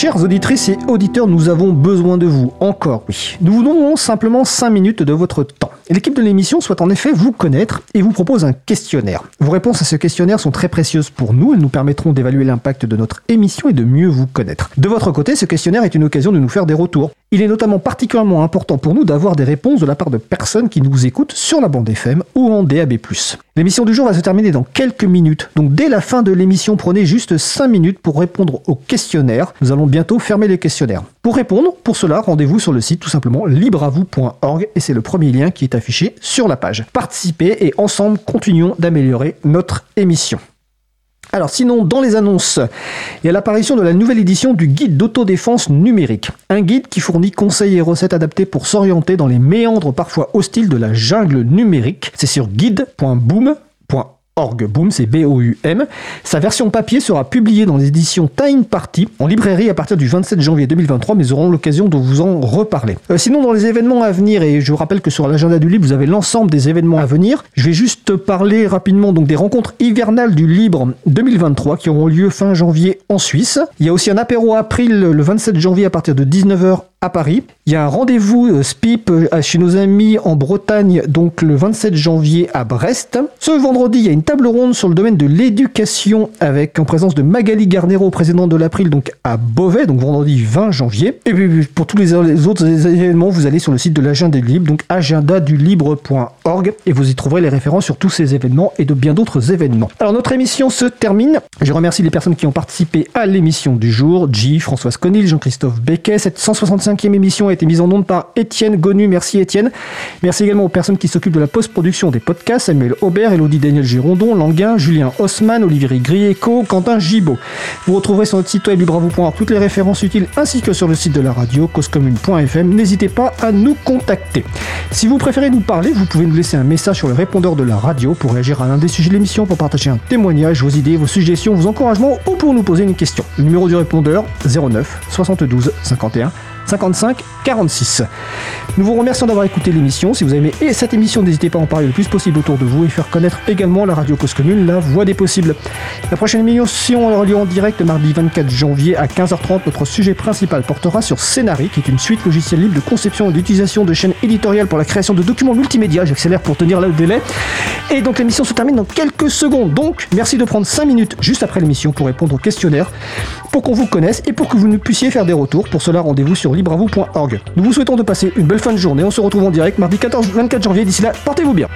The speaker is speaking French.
Chères auditrices et auditeurs, nous avons besoin de vous, encore oui. Nous vous donnons simplement 5 minutes de votre temps. L'équipe de l'émission souhaite en effet vous connaître et vous propose un questionnaire. Vos réponses à ce questionnaire sont très précieuses pour nous, elles nous permettront d'évaluer l'impact de notre émission et de mieux vous connaître. De votre côté, ce questionnaire est une occasion de nous faire des retours. Il est notamment particulièrement important pour nous d'avoir des réponses de la part de personnes qui nous écoutent sur la bande FM ou en DAB+. L'émission du jour va se terminer dans quelques minutes, donc dès la fin de l'émission, prenez juste 5 minutes pour répondre au questionnaire. Nous allons bientôt fermer les questionnaires. Pour répondre, pour cela, rendez-vous sur le site tout simplement libreavou.org et c'est le premier lien qui est affiché sur la page. Participez et ensemble continuons d'améliorer notre émission. Alors sinon, dans les annonces, il y a l'apparition de la nouvelle édition du guide d'autodéfense numérique. Un guide qui fournit conseils et recettes adaptés pour s'orienter dans les méandres parfois hostiles de la jungle numérique. C'est sur guide.boom.org. Org. Boom, c'est B-O-U-M. Sa version papier sera publiée dans l'édition Time Party en librairie à partir du 27 janvier 2023, mais nous aurons l'occasion de vous en reparler. Euh, sinon, dans les événements à venir, et je vous rappelle que sur l'agenda du libre, vous avez l'ensemble des événements à venir, je vais juste parler rapidement des rencontres hivernales du libre 2023 qui auront lieu fin janvier en Suisse. Il y a aussi un apéro april le 27 janvier à partir de 19h à Paris. Il y a un rendez-vous euh, SPIP euh, chez nos amis en Bretagne, donc le 27 janvier à Brest. Ce vendredi, il y a une table ronde sur le domaine de l'éducation avec en présence de Magali Garnero, présidente de l'April, donc à Beauvais, donc vendredi 20 janvier. Et puis pour tous les autres événements, vous allez sur le site de l'agenda du libre, donc agendadulibre.org, et vous y trouverez les références sur tous ces événements et de bien d'autres événements. Alors notre émission se termine. Je remercie les personnes qui ont participé à l'émission du jour. J, Françoise Conil, Jean-Christophe Becquet, cette 165 cinquième émission a été mise en onde par Étienne Gonu. Merci Étienne. Merci également aux personnes qui s'occupent de la post-production des podcasts, Samuel Aubert, Elodie Daniel Girondon, Languin, Julien Haussmann, Olivier Grieco, Quentin Gibaud. Vous retrouverez sur notre site web libravo.org toutes les références utiles ainsi que sur le site de la radio causecommune.fm. N'hésitez pas à nous contacter. Si vous préférez nous parler, vous pouvez nous laisser un message sur le répondeur de la radio pour réagir à l'un des sujets de l'émission, pour partager un témoignage, vos idées, vos suggestions, vos encouragements ou pour nous poser une question. Le numéro du répondeur 09 72 51 55 46. Nous vous remercions d'avoir écouté l'émission. Si vous avez aimé cette émission, n'hésitez pas à en parler le plus possible autour de vous et faire connaître également la radio Cause Commune, la voix des possibles. La prochaine émission aura lieu en direct mardi 24 janvier à 15h30. Notre sujet principal portera sur Scénari, qui est une suite logicielle libre de conception et d'utilisation de chaînes éditoriales pour la création de documents multimédia. J'accélère pour tenir le délai. Et donc l'émission se termine dans quelques secondes. Donc merci de prendre 5 minutes juste après l'émission pour répondre au questionnaire, pour qu'on vous connaisse et pour que vous nous puissiez faire des retours. Pour cela, rendez-vous sur libravou.org. Nous vous souhaitons de passer une belle fin de journée. On se retrouve en direct mardi 14 24 janvier. D'ici là, portez-vous bien.